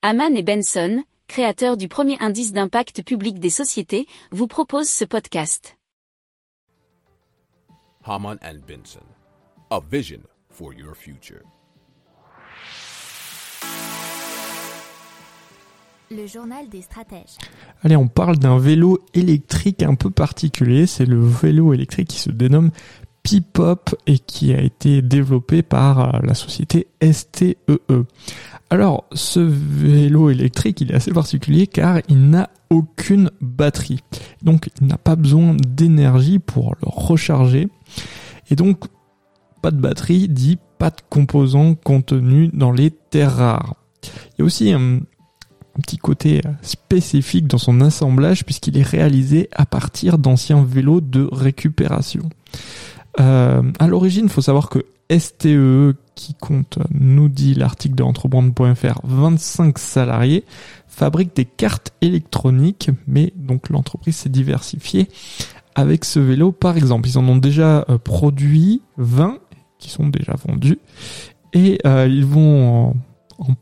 Haman et Benson, créateurs du premier indice d'impact public des sociétés, vous proposent ce podcast. Haman and Benson, a vision for your future. Le journal des stratèges. Allez, on parle d'un vélo électrique un peu particulier. C'est le vélo électrique qui se dénomme Et qui a été développé par euh, la société STEE. E. Alors, ce vélo électrique, il est assez particulier car il n'a aucune batterie. Donc, il n'a pas besoin d'énergie pour le recharger. Et donc, pas de batterie dit pas de composants contenus dans les terres rares. Il y a aussi un, petit côté spécifique dans son assemblage puisqu'il est réalisé à partir d'anciens vélos de récupération. Euh, à l'origine, faut savoir que STE, qui compte, nous dit l'article de entreprendre.fr, 25 salariés, fabrique des cartes électroniques, mais donc l'entreprise s'est diversifiée avec ce vélo. Par exemple, ils en ont déjà euh, produit 20 qui sont déjà vendus et euh, ils vont en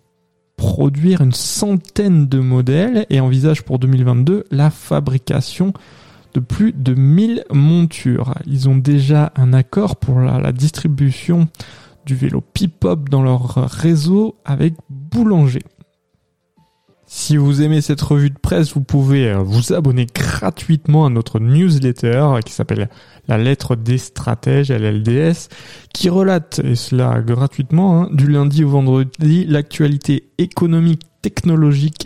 produire une centaine de modèles et envisagent pour 2022 la fabrication plus de 1000 montures. Ils ont déjà un accord pour la, distribution du vélo Pipop dans leur réseau avec Boulanger. Si vous aimez cette revue de presse, vous pouvez euh, vous abonner gratuitement à notre newsletter qui s'appelle La lettre des stratèges, LLDS, qui relate, et cela gratuitement, hein, du lundi au vendredi, l'actualité économique, technologique